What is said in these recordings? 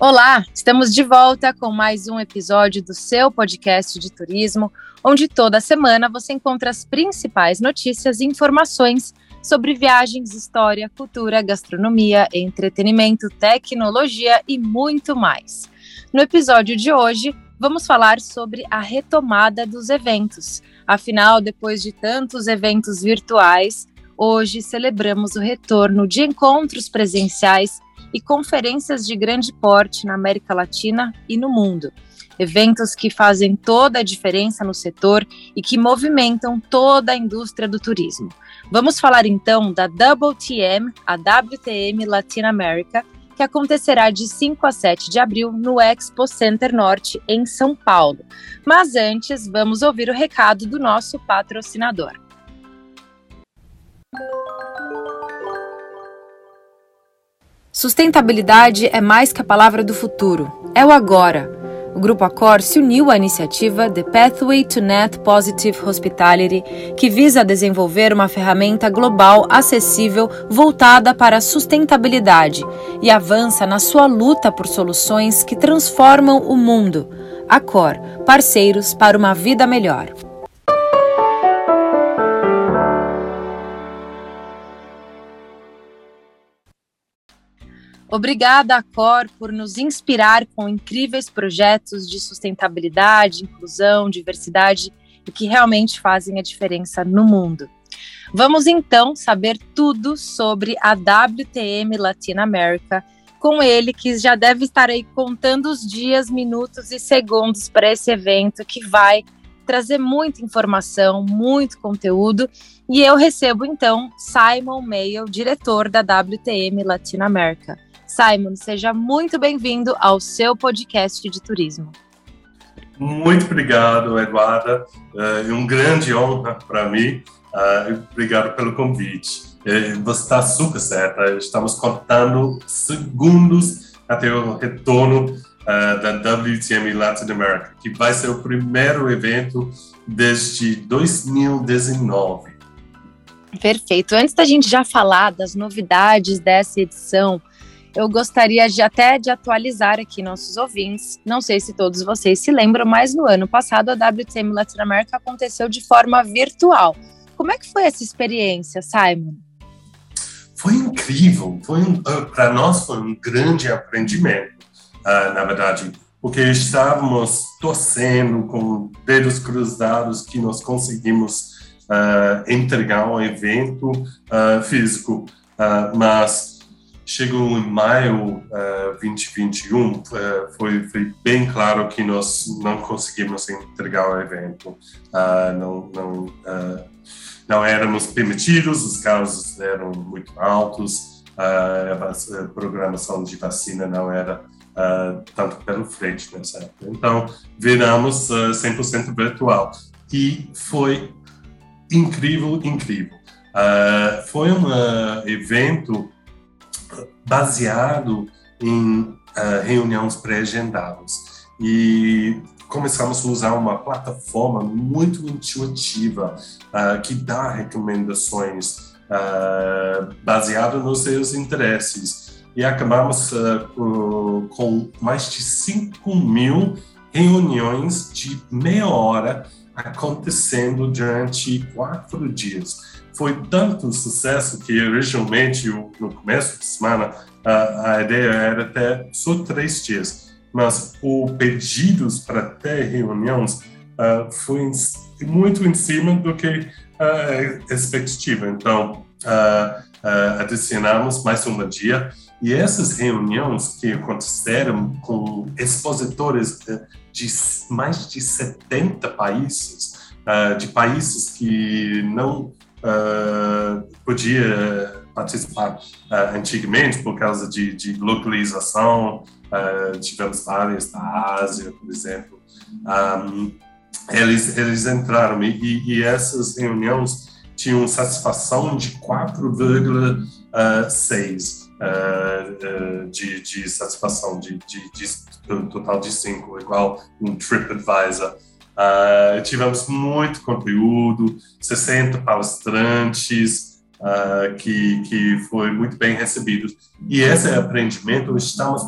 Olá, estamos de volta com mais um episódio do seu podcast de turismo, onde toda semana você encontra as principais notícias e informações sobre viagens, história, cultura, gastronomia, entretenimento, tecnologia e muito mais. No episódio de hoje, vamos falar sobre a retomada dos eventos. Afinal, depois de tantos eventos virtuais, hoje celebramos o retorno de encontros presenciais e conferências de grande porte na América Latina e no mundo. Eventos que fazem toda a diferença no setor e que movimentam toda a indústria do turismo. Vamos falar então da WTM, a WTM Latin America, que acontecerá de 5 a 7 de abril no Expo Center Norte, em São Paulo. Mas antes, vamos ouvir o recado do nosso patrocinador. Sustentabilidade é mais que a palavra do futuro, é o agora. O Grupo Accor se uniu à iniciativa The Pathway to Net Positive Hospitality, que visa desenvolver uma ferramenta global acessível voltada para a sustentabilidade e avança na sua luta por soluções que transformam o mundo. Accor, parceiros para uma vida melhor. Obrigada, Cor, por nos inspirar com incríveis projetos de sustentabilidade, inclusão, diversidade e que realmente fazem a diferença no mundo. Vamos então saber tudo sobre a WTM Latina America com ele, que já deve estar aí contando os dias, minutos e segundos para esse evento que vai trazer muita informação, muito conteúdo. E eu recebo então Simon Mayo, diretor da WTM Latina America. Simon, seja muito bem-vindo ao seu podcast de turismo. Muito obrigado, Eduarda. É uma grande honra para mim. É, obrigado pelo convite. É, você está super certa. Estamos contando segundos até o retorno é, da WTM Latin America, que vai ser o primeiro evento desde 2019. Perfeito. Antes da gente já falar das novidades dessa edição, eu gostaria de até de atualizar aqui nossos ouvintes. Não sei se todos vocês se lembram, mas no ano passado a WTM Latinoamérica aconteceu de forma virtual. Como é que foi essa experiência, Simon? Foi incrível. Foi um, uh, para nós foi um grande aprendimento, uh, na verdade, porque estávamos torcendo com dedos cruzados que nós conseguimos uh, entregar um evento físico, mas chegou em maio uh, 2021, uh, foi, foi, bem claro que nós não conseguimos entregar o evento. Uh, não, não, uh, não éramos permitidos, os casos eram muito altos, uh, a programação de vacina não era tanto pelo frente nessa época. Então, viramos 100% virtual. E foi incrível, incrível. foi um evento baseado em uh, reuniões pré-agendadas. E começamos a usar uma plataforma muito intuitiva uh, que dá recomendações uh, baseado nos seus interesses. E acabamos uh, com mais de 5 mil reuniões de meia hora acontecendo durante quatro dias foi tanto sucesso que originalmente no começo de semana a, a ideia era até só três dias, mas o pedidos para ter reuniões uh, foi muito em cima do que a expectativa. Então uh, uh, adicionamos mais um dia e essas reuniões que aconteceram com expositores de mais de 70 países, de países que não uh, podia participar uh, antigamente por causa de, de localização. Uh, tivemos várias da Ásia, por exemplo. Um, eles, eles entraram e, e essas reuniões tinham satisfação de 4,6 uh, uh, de, de satisfação, de, de, de, total de 5, igual um TripAdvisor. Uh, tivemos muito conteúdo, 60 palestrantes, uh, que, que foi muito bem recebido. E esse aprendimento estamos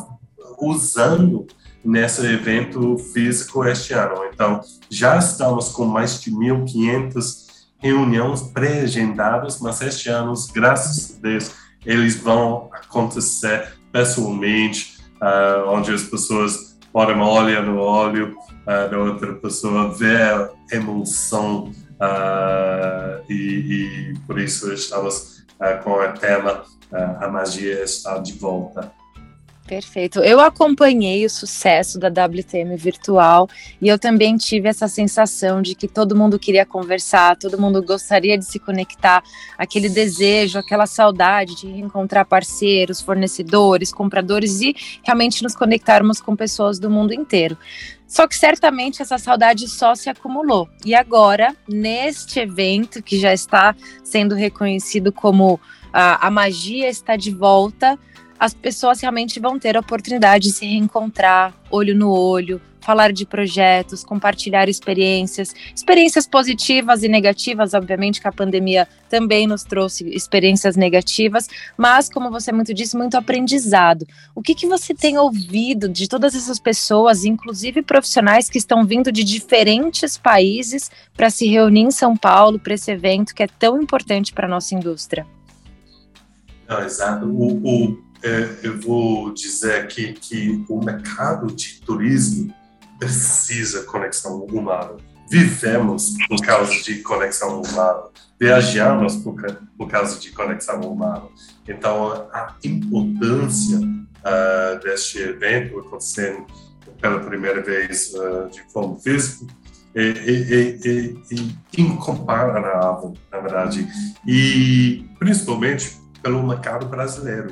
usando nesse evento físico este ano. Então, já estamos com mais de 1.500 reuniões pré-agendadas, mas este ano, graças a Deus, eles vão acontecer pessoalmente, uh, onde as pessoas podem olhar no olho uh, da outra pessoa, ver a emoção, uh, e, e, por isso estamos com o tema A Magia está de volta. Perfeito. Eu acompanhei o sucesso da WTM virtual e eu também tive essa sensação de que todo mundo queria conversar, todo mundo gostaria de se conectar, aquele desejo, aquela saudade de reencontrar parceiros, fornecedores, compradores e realmente nos conectarmos com pessoas do mundo inteiro. Só que certamente essa saudade só se acumulou. E agora, neste evento que já está sendo reconhecido como a, a magia está de volta, as pessoas realmente vão ter a oportunidade de se reencontrar, olho no olho, falar de projetos, compartilhar experiências, experiências positivas e negativas, obviamente que a pandemia também nos trouxe experiências negativas, mas como você muito disse, muito aprendizado. O que, que você tem ouvido de todas essas pessoas, inclusive profissionais que estão vindo de diferentes países para se reunir em São Paulo para esse evento que é tão importante para nossa indústria? Não, exato. O, o é, eu vou dizer aqui que o mercado de turismo precisa conexão humana. Vivemos por causa de conexão humana. Viajamos por, por causa de conexão humana. Então, a importância uh, deste evento acontecendo pela primeira vez uh, de forma física é, é, é, é incomparável, na verdade. E, principalmente, pelo mercado brasileiro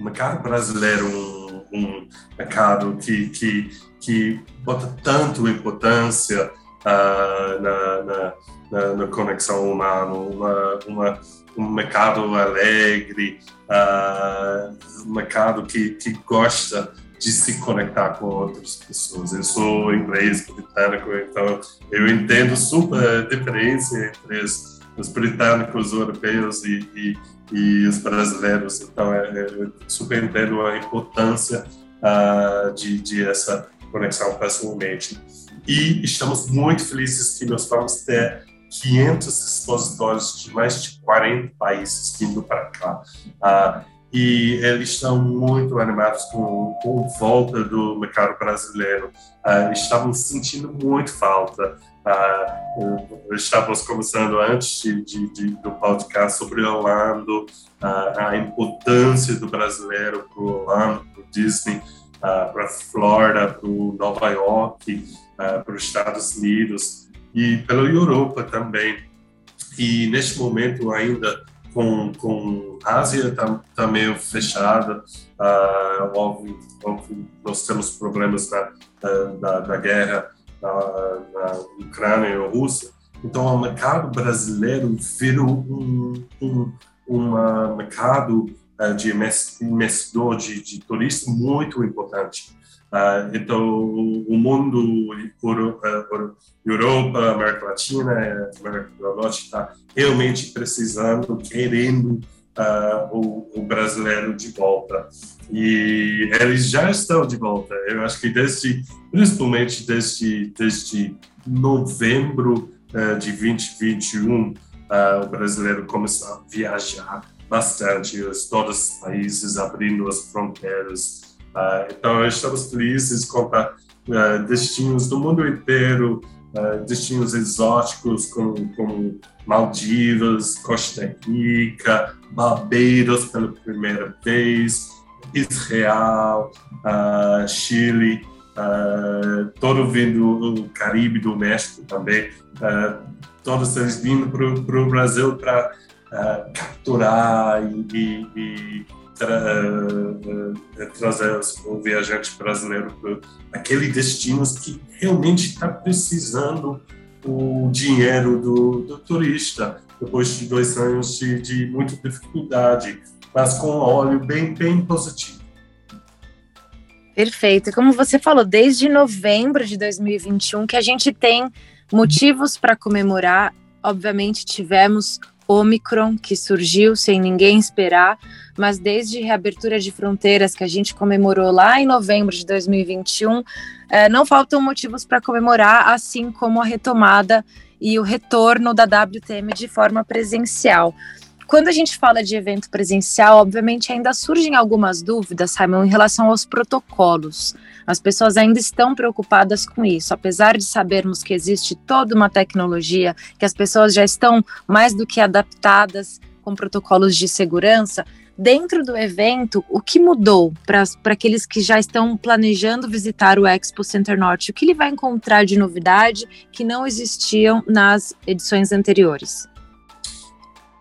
o mercado brasileiro um, mercado que, que, que bota tanto importância uh, na, na, na, na, conexão humana, uma, uma, um mercado alegre, uh, um mercado que, que gosta de se conectar com outras pessoas. Eu sou inglês, britânico, então eu entendo super a diferença entre os, os britânicos, europeus e, e e os brasileiros. Então, é, é, super entendo a importância uh, de, de essa conexão pessoalmente. E estamos muito felizes que nós vamos ter 500 expositores de mais de 40 países vindo para cá. Uh, e eles estão muito animados com, com volta do mercado brasileiro. Uh, estavam sentindo muito falta Uh, estávamos conversando antes de, de, de, do podcast sobre Orlando, uh, a importância do brasileiro para o Orlando, para o Disney, para a Flórida, para Nova York, para os Estados Unidos e pela Europa também. E neste momento ainda com, com Ásia está tá meio fechada, uh, nós temos problemas da, da, da guerra na, na Ucrânia e Rússia. Então, o mercado brasileiro virou um, um, um mercado uh, de investidor, de, de turista muito importante. Uh, então, o mundo, uh, Europa, América Latina, América do Norte está realmente precisando, querendo uh, o, o, brasileiro de volta. E eles já estão de volta. Eu acho que desde, principalmente desde, desde novembro de 2021, uh, o brasileiro começou a viajar bastante, os, todos os países abrindo as fronteiras. Então, estamos felizes com destinos do mundo inteiro uh, destinos exóticos como, como Maldivas, Costa Rica, Barbados pela primeira vez, Israel, Chile, todo vindo do Caribe, do México também, todos eles vindo para o Brasil para capturar e, e, e tra trazer o viajante brasileiro para aquele destino que realmente está precisando o dinheiro do, do turista. depois de dois anos de, de muita dificuldade, mas com óleo bem, bem positivo. Perfeito. Como você falou, desde novembro de 2021 que a gente tem motivos para comemorar. Obviamente tivemos Omicron, que surgiu sem ninguém esperar, mas desde reabertura de fronteiras que a gente comemorou lá em novembro de 2021, eh, não faltam motivos para comemorar, assim como a retomada e o retorno da WTM de forma presencial. Quando a gente fala de evento presencial, obviamente ainda surgem algumas dúvidas, Simon, em relação aos protocolos. As pessoas ainda estão preocupadas com isso, apesar de sabermos que existe toda uma tecnologia, que as pessoas já estão mais do que adaptadas com protocolos de segurança. Dentro do evento, o que mudou para aqueles que já estão planejando visitar o Expo Center Norte? O que ele vai encontrar de novidade que não existiam nas edições anteriores?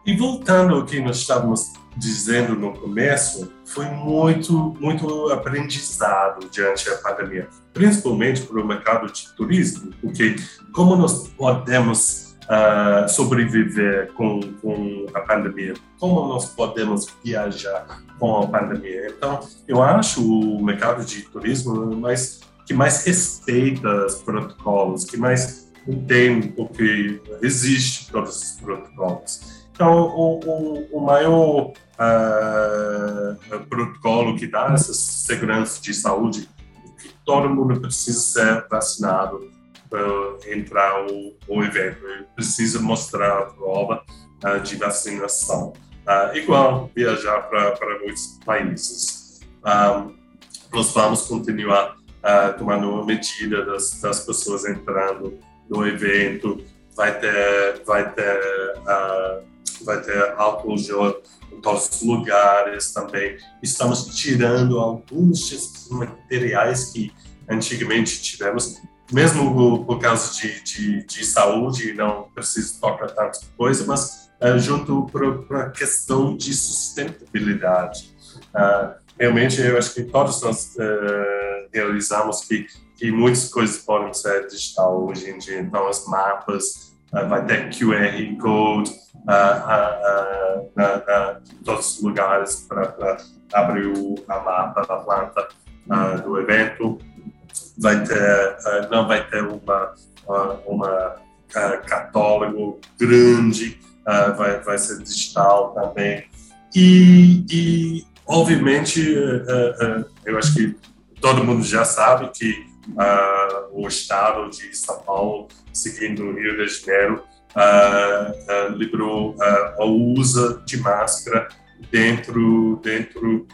E voltando ao que nós estávamos dizendo no começo, foi muito, muito aprendizado diante da pandemia, principalmente para o mercado de turismo, porque como nós podemos uh, sobreviver com, com a pandemia, como nós podemos viajar com a pandemia. Então, eu acho o mercado de turismo mais que mais respeita os protocolos, que mais entende porque existe todos os protocolos. Então, o, o, o maior uh, protocolo que dá essa segurança de saúde que todo mundo precisa ser vacinado para entrar o, o evento. Precisa mostrar a prova uh, de vacinação. Uh, igual viajar para muitos países. Um, nós vamos continuar uh, tomando medida das, das pessoas entrando no evento. Vai ter, vai ter uh, vai ter álcool gel em todos os lugares também. Estamos tirando alguns desses materiais que antigamente tivemos, mesmo por causa de, de, de saúde, não preciso tocar tanta coisa, mas uh, junto para a questão de sustentabilidade. Uh, realmente, eu acho que todos nós uh, realizamos que, que muitas coisas podem ser digital hoje em dia, então as mapas, vai ter QR Code, uh, uh, uh, em todos os lugares para abrir o, a mapa da planta do evento. Vai ter, não vai ter uma, uma catálogo grande, vai, vai ser digital também. E, e obviamente, eu acho que todo mundo já sabe que o estado de São Paulo, seguindo o Rio de Janeiro, uh, uh, liberou uh, o uso de máscara dentro dentro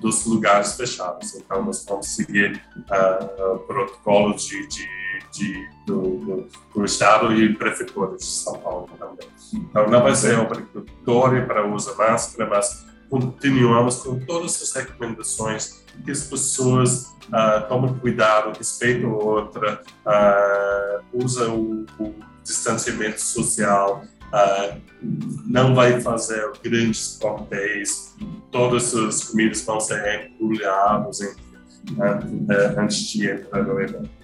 dos lugares fechados. Então, nós vamos seguir protocolos de, de, de do, do, do, Estado e prefeitura de São Paulo também. Então, não vai ser obrigatório para usar máscara, mas continuamos com todas as recomendações que as pessoas uh, tomem cuidado, respeitem a outra, uh, usam o, o distanciamento social, uh, não vai fazer grandes coquetéis, todas as comidas vão ser embrulhadas antes de entrar no evento.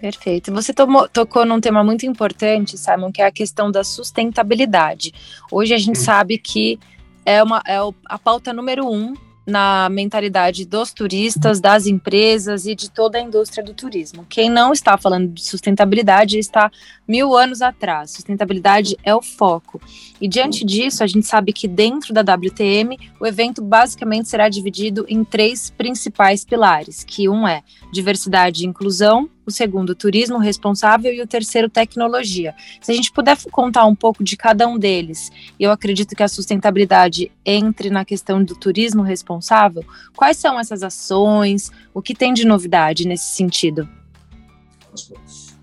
Perfeito. Você tomou, tocou num tema muito importante, Simon, que é a questão da sustentabilidade. Hoje a gente sabe que é, uma, é a pauta número um na mentalidade dos turistas, das empresas e de toda a indústria do turismo. Quem não está falando de sustentabilidade está mil anos atrás. Sustentabilidade é o foco. E diante disso, a gente sabe que dentro da WTM, o evento basicamente será dividido em três principais pilares, que um é diversidade e inclusão, o segundo, turismo responsável e o terceiro, tecnologia. Se a gente puder contar um pouco de cada um deles, eu acredito que a sustentabilidade entre na questão do turismo responsável. Quais são essas ações? O que tem de novidade nesse sentido?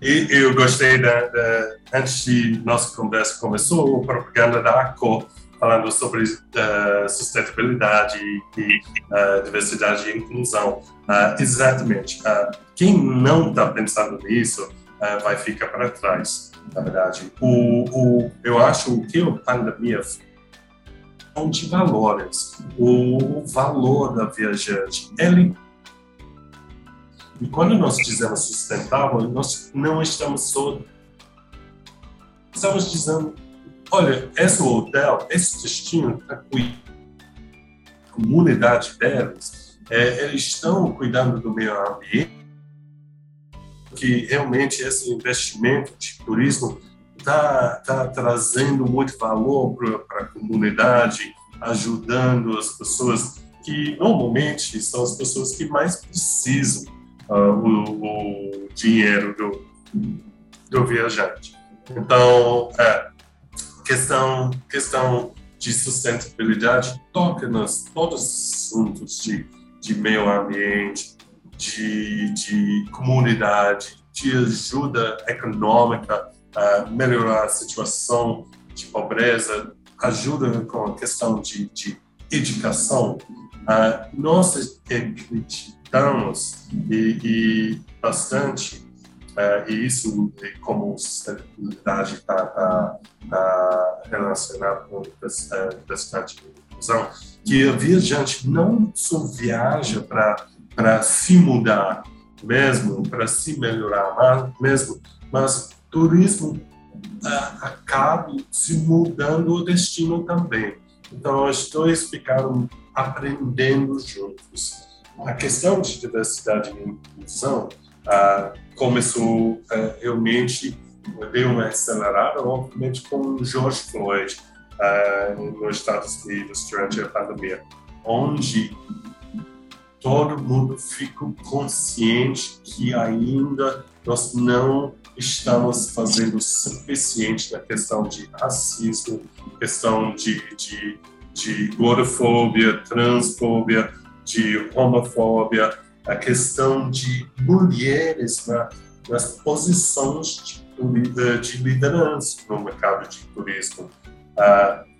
Eu gostei da, da antes de nossa conversa começou, a propaganda da ACO falando sobre uh, sustentabilidade e uh, diversidade e inclusão. Uh, exatamente. quem não está pensando nisso vai ficar para trás, na verdade. O, o, eu acho que a pandemia são de valores. O valor da viajante, ele e quando nós dizemos sustentável, nós não estamos só estamos dizendo olha, esse hotel, esse destino está cuidando da comunidade deles, é, eles estão cuidando do meio ambiente, que realmente esse investimento de turismo está tá trazendo muito valor para a comunidade, ajudando as pessoas que normalmente são as pessoas que mais precisam uh, o, o, dinheiro do, do viajante. Então, é, questão, questão de sustentabilidade toca nos todos os assuntos de, de meio ambiente, de, de comunidade, de ajuda econômica, uh, melhorar a situação de pobreza, ajuda com a questão de, de educação. Uh, nós acreditamos e, e bastante, uh, e isso como sustentabilidade está tá, tá relacionado com a cidade de inclusão, que o viajante não só viaja para se mudar mesmo, para se melhorar mesmo, mas turismo uh, acabe se mudando o destino também. Então, os dois ficaram aprendendo juntos. A questão de diversidade e inclusão uh, começou uh, realmente, deu uma acelerada, obviamente, com George Floyd uh, nos Estados Unidos durante a pandemia, onde todo mundo ficou consciente que ainda nós não estamos fazendo o suficiente na questão de racismo, questão de, de, de gordofobia, transfobia, de homofobia, a questão de mulheres na, nas posições de, de, liderança no mercado de turismo. Uh,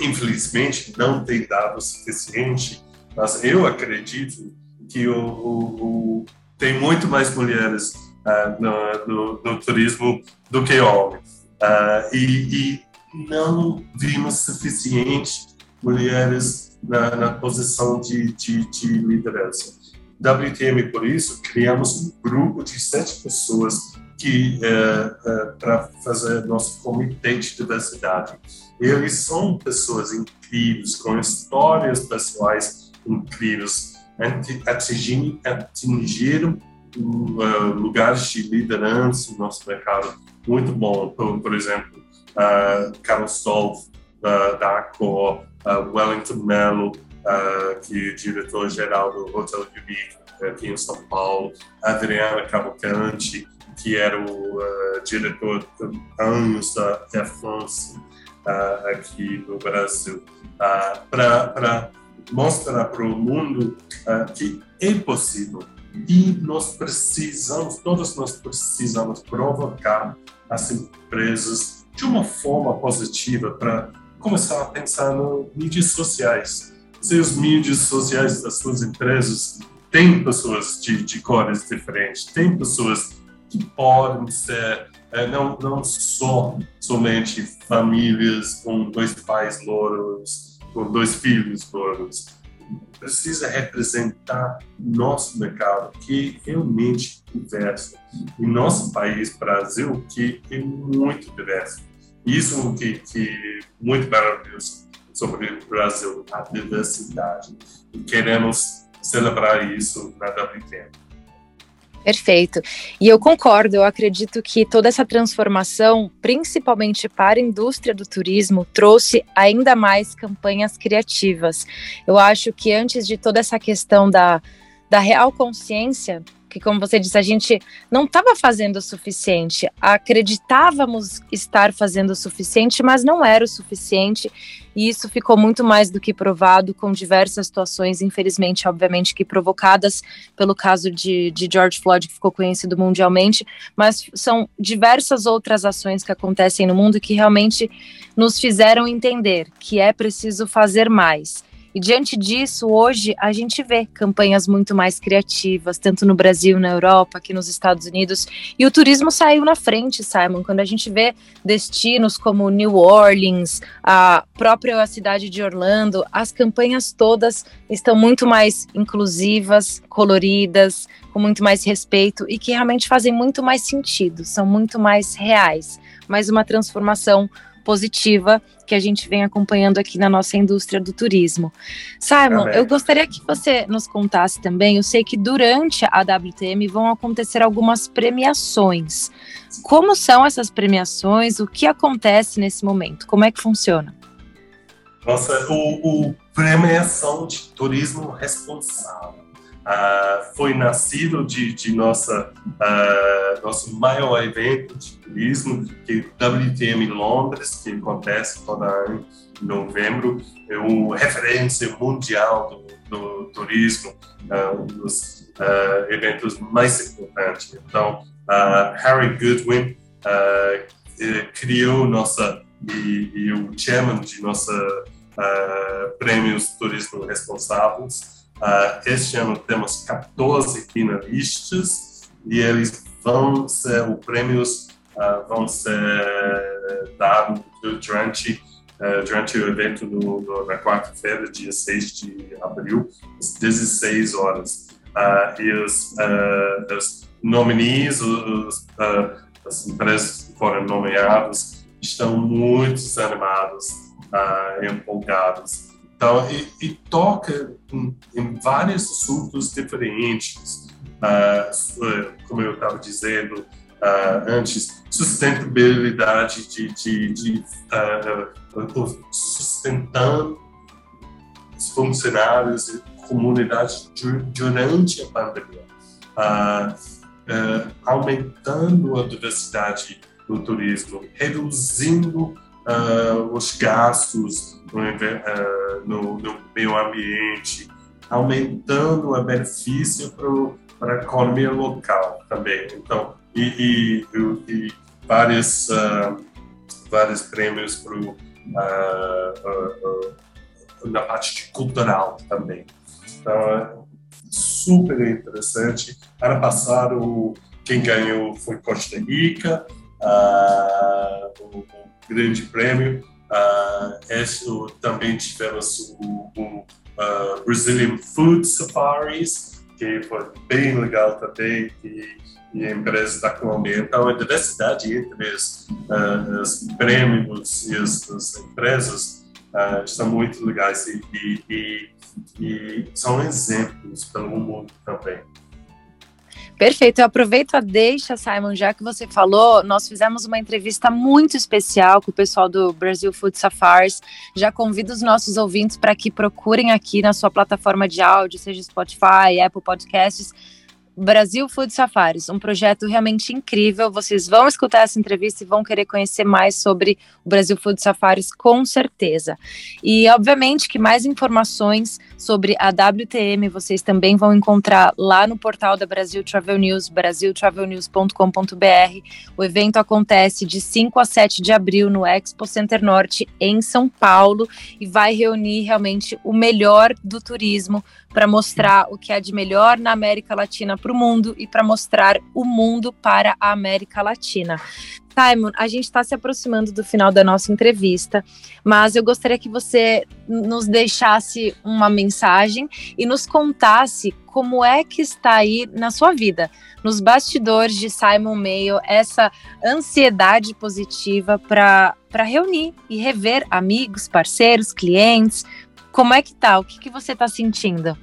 infelizmente, não tem dado suficiente, mas eu acredito que o, o, o tem muito mais mulheres uh, no, no, no, turismo do que homens. Uh, e, e, não vimos suficiente mulheres na, na posição de, de, de, liderança. WTM, por isso, criamos um grupo de sete pessoas que uh, uh, para fazer nosso comitê de diversidade. Eles são pessoas incríveis, com histórias pessoais incríveis, atingiram, atingiram uh, lugares de liderança no nosso mercado muito bom. Por, por exemplo, uh, Carlos Dolph, uh, da Accor, uh, Wellington Mello, uh, que é diretor-geral do Hotel Unique aqui em São Paulo, Adriana Cavalcante, que era o uh, diretor anos da Air France uh, aqui no Brasil, uh, para mostrar para o mundo que é possível e nós precisamos, todos nós precisamos provocar as empresas de uma forma positiva para começar a pensar nas mídias sociais. Se os mídias sociais das suas empresas têm pessoas de, de cores diferentes, tem pessoas que podem ser é, não, não só somente famílias com dois pais louros, com dois filhos louros, precisa representar nosso mercado, que é realmente diverso. E nosso país, Brasil, que é muito diverso. Isso é que, que muito maravilhoso sobre o Brasil, a diversidade. E queremos celebrar isso na WTM. Perfeito. E eu concordo, eu acredito que toda essa transformação, principalmente para a indústria do turismo, trouxe ainda mais campanhas criativas. Eu acho que antes de toda essa questão da, da real consciência, que, como você disse, a gente não estava fazendo o suficiente. Acreditávamos estar fazendo o suficiente, mas não era o suficiente. E isso ficou muito mais do que provado com diversas situações, infelizmente, obviamente, que provocadas pelo caso de, de George Floyd, que ficou conhecido mundialmente, mas são diversas outras ações que acontecem no mundo que realmente nos fizeram entender que é preciso fazer mais e diante disso, hoje a gente vê campanhas muito mais criativas, tanto no Brasil, na Europa, aqui nos Estados Unidos. E o turismo saiu na frente, Simon. Quando a gente vê destinos como New Orleans, a própria cidade de Orlando, as campanhas todas estão muito mais inclusivas, coloridas, com muito mais respeito e que realmente fazem muito mais sentido, são muito mais reais. Mais uma transformação positiva que a gente vem acompanhando aqui na nossa indústria do turismo. Simon, eu gostaria que você nos contasse também. Eu sei que durante a WTM vão acontecer algumas premiações. Como são essas premiações? O que acontece nesse momento? Como é que funciona? Nossa, o, o premiação de turismo responsável Uh, foi nascido de, de nossa uh, nosso maior evento de turismo, que é o WTM Londres, que acontece todo ano em novembro, é uma referência mundial do, do turismo, uh, um dos eventos mais importantes. Então, Harry Goodwin criou nossa e, e, o chairman de nossa prêmios Turismo Responsáveis Uh, este ano temos 14 finalistas e eles vão ser, os prêmios uh, vão ser dados durante, uh, durante o evento no, no, na quarta-feira, dia 6 de abril, às 16 horas. e os, os nominees, os, as empresas que foram nomeadas, estão muito animados, empolgados então, e, e toca em, em, vários assuntos diferentes, uh, como eu estava dizendo uh, antes, sustentabilidade de, de, de uh, sustentando os funcionários e comunidade durante a pandemia, aumentando a diversidade no turismo, reduzindo uh, os gastos no, uh, no, no, meio ambiente, aumentando o benefício para a economia local também. Então, e, e, e vários, uh, vários prêmios na parte cultural também. Então, é super interessante. Ano passado, quem ganhou foi Costa Rica, uh, o, grande prêmio. Uh, esse, também tivemos o, o uh, Brazilian Food Safaris, que foi bem legal também, e, e a empresa da Colômbia. Então, a diversidade entre os, uh, os prêmios e as, as empresas uh, muito legais e, e, e, são exemplos pelo mundo também. Perfeito. Eu aproveito a deixa, Simon, já que você falou, nós fizemos uma entrevista muito especial com o pessoal do Brasil Food Safaris. Já convido os nossos ouvintes para que procurem aqui na sua plataforma de áudio, seja Spotify, Apple Podcasts Brasil Food Safaris, um projeto realmente incrível. Vocês vão escutar essa entrevista e vão querer conhecer mais sobre o Brasil Food Safaris, com certeza. E, obviamente, que mais informações sobre a WTM vocês também vão encontrar lá no portal da Brasil Travel News, brasiltravelnews.com.br. O evento acontece de 5 a 7 de abril no Expo Center Norte, em São Paulo, e vai reunir realmente o melhor do turismo para mostrar o que há de melhor na América Latina para o mundo e para mostrar o mundo para a América Latina. Simon, a gente está se aproximando do final da nossa entrevista, mas eu gostaria que você nos deixasse uma mensagem e nos contasse como é que está aí na sua vida, nos bastidores de Simon Mayo, essa ansiedade positiva para reunir e rever amigos, parceiros, clientes. Como é que tá? O que, que você está sentindo?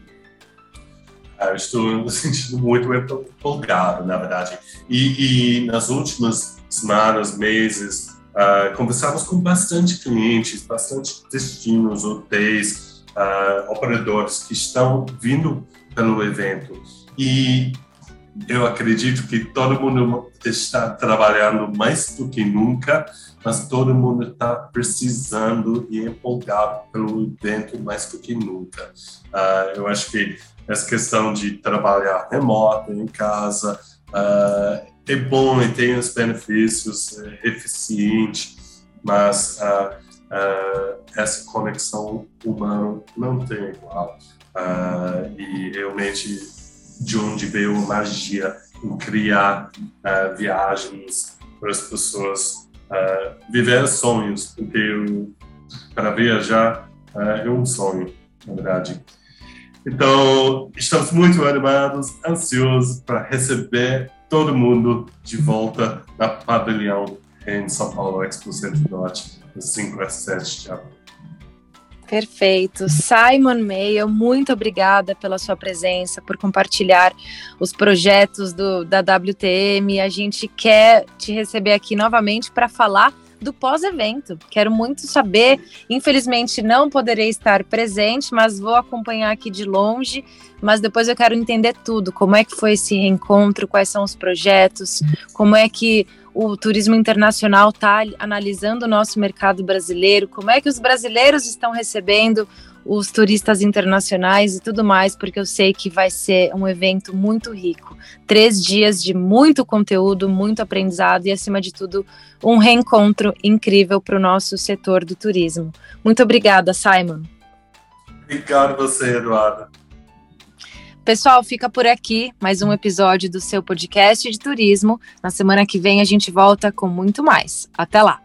Ah, eu estou me sentindo muito empolgado, na verdade. E, e nas últimas semanas, meses, uh, conversamos com bastante clientes, bastante destinos, hotéis, uh, operadores que estão vindo pelo evento. E eu acredito que todo mundo está trabalhando mais do que nunca, mas todo mundo está precisando e empolgado pelo evento mais do que nunca. Uh, eu acho que essa questão de trabalhar remoto, em casa, uh, é bom e tem os benefícios, é eficiente, mas uh, uh, essa conexão humana não tem igual. e realmente, de onde veio a magia em criar viagens para as pessoas viver sonhos, porque para viajar é um sonho, na verdade. Então, estamos muito animados, ansiosos para receber todo mundo de volta na pavilhão em São Paulo Expo Centro Norte. 5 a 7 de abril. Perfeito. Simon Mayo, muito obrigada pela sua presença, por compartilhar os projetos do, da WTM. A gente quer te receber aqui novamente para falar do pós-evento. Quero muito saber. Infelizmente, não poderei estar presente, mas vou acompanhar aqui de longe. Mas depois eu quero entender tudo: como é que foi esse reencontro, quais são os projetos, como é que o turismo internacional está analisando o nosso mercado brasileiro, como é que os brasileiros estão recebendo os turistas internacionais e tudo mais, porque eu sei que vai ser um evento muito rico. Três dias de muito conteúdo, muito aprendizado e, acima de tudo, um reencontro incrível para o nosso setor do turismo. Muito obrigada, Simon. Obrigado você, Eduardo. Pessoal, fica por aqui mais um episódio do seu podcast de turismo. Na semana que vem a gente volta com muito mais. Até lá!